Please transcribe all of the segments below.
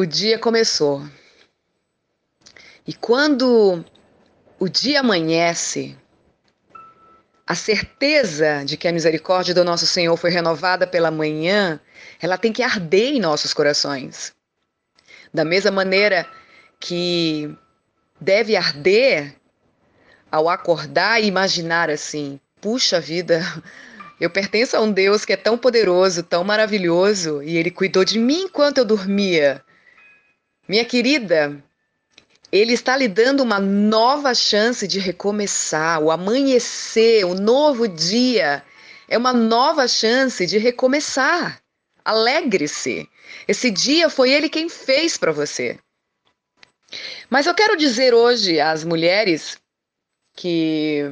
O dia começou. E quando o dia amanhece, a certeza de que a misericórdia do nosso Senhor foi renovada pela manhã, ela tem que arder em nossos corações. Da mesma maneira que deve arder ao acordar e imaginar assim: puxa vida, eu pertenço a um Deus que é tão poderoso, tão maravilhoso, e ele cuidou de mim enquanto eu dormia. Minha querida, ele está lhe dando uma nova chance de recomeçar. O amanhecer, o novo dia, é uma nova chance de recomeçar. Alegre-se. Esse dia foi ele quem fez para você. Mas eu quero dizer hoje às mulheres que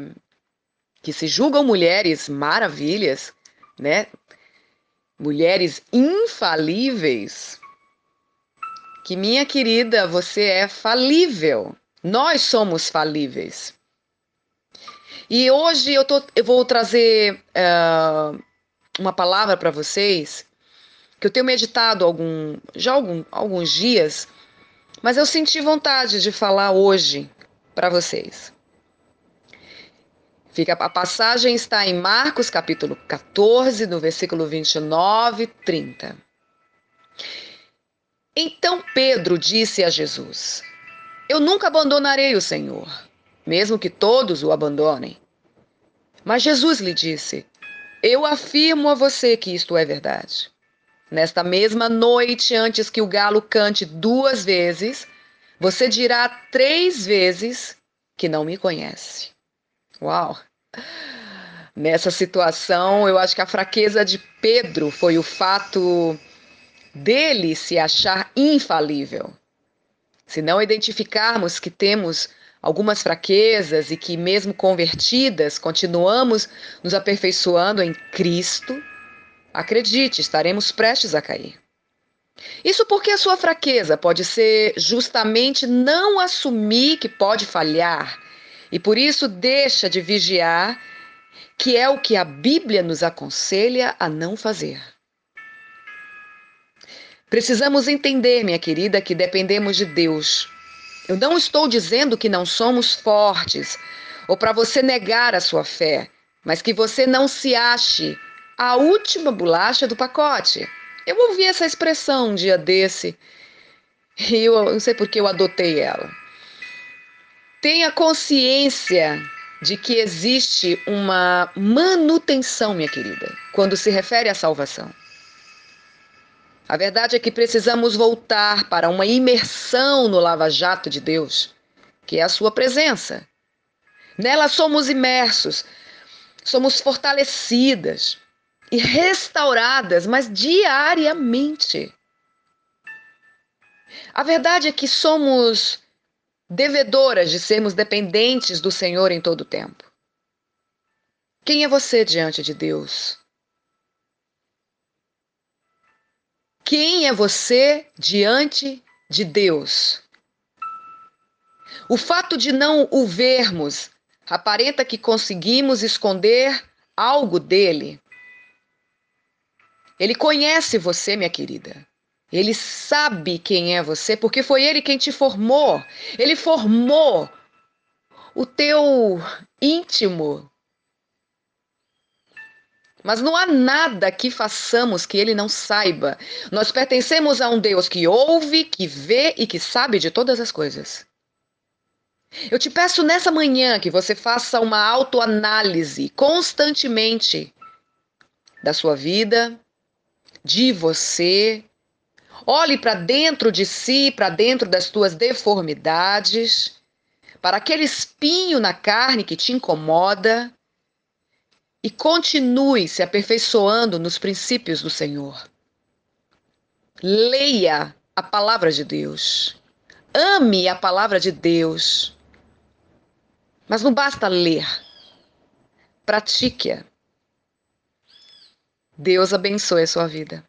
que se julgam mulheres maravilhas, né? Mulheres infalíveis, que minha querida, você é falível. Nós somos falíveis. E hoje eu, tô, eu vou trazer uh, uma palavra para vocês que eu tenho meditado algum, já algum, alguns dias, mas eu senti vontade de falar hoje para vocês. Fica, a passagem está em Marcos capítulo 14, no versículo 29 e 30. Então Pedro disse a Jesus: Eu nunca abandonarei o Senhor, mesmo que todos o abandonem. Mas Jesus lhe disse: Eu afirmo a você que isto é verdade. Nesta mesma noite, antes que o galo cante duas vezes, você dirá três vezes que não me conhece. Uau! Nessa situação, eu acho que a fraqueza de Pedro foi o fato dele se achar infalível. Se não identificarmos que temos algumas fraquezas e que, mesmo convertidas, continuamos nos aperfeiçoando em Cristo, acredite, estaremos prestes a cair. Isso porque a sua fraqueza pode ser justamente não assumir que pode falhar e por isso deixa de vigiar, que é o que a Bíblia nos aconselha a não fazer. Precisamos entender, minha querida, que dependemos de Deus. Eu não estou dizendo que não somos fortes ou para você negar a sua fé, mas que você não se ache a última bolacha do pacote. Eu ouvi essa expressão um dia desse e eu não sei por que eu adotei ela. Tenha consciência de que existe uma manutenção, minha querida, quando se refere à salvação. A verdade é que precisamos voltar para uma imersão no lava-jato de Deus, que é a sua presença. Nela somos imersos, somos fortalecidas e restauradas, mas diariamente. A verdade é que somos devedoras de sermos dependentes do Senhor em todo o tempo. Quem é você diante de Deus? Quem é você diante de Deus? O fato de não o vermos aparenta que conseguimos esconder algo dele. Ele conhece você, minha querida. Ele sabe quem é você, porque foi ele quem te formou. Ele formou o teu íntimo, mas não há nada que façamos que ele não saiba. Nós pertencemos a um Deus que ouve, que vê e que sabe de todas as coisas. Eu te peço nessa manhã que você faça uma autoanálise constantemente da sua vida, de você. Olhe para dentro de si, para dentro das tuas deformidades, para aquele espinho na carne que te incomoda e continue se aperfeiçoando nos princípios do Senhor. Leia a palavra de Deus. Ame a palavra de Deus. Mas não basta ler. Pratique-a. Deus abençoe a sua vida.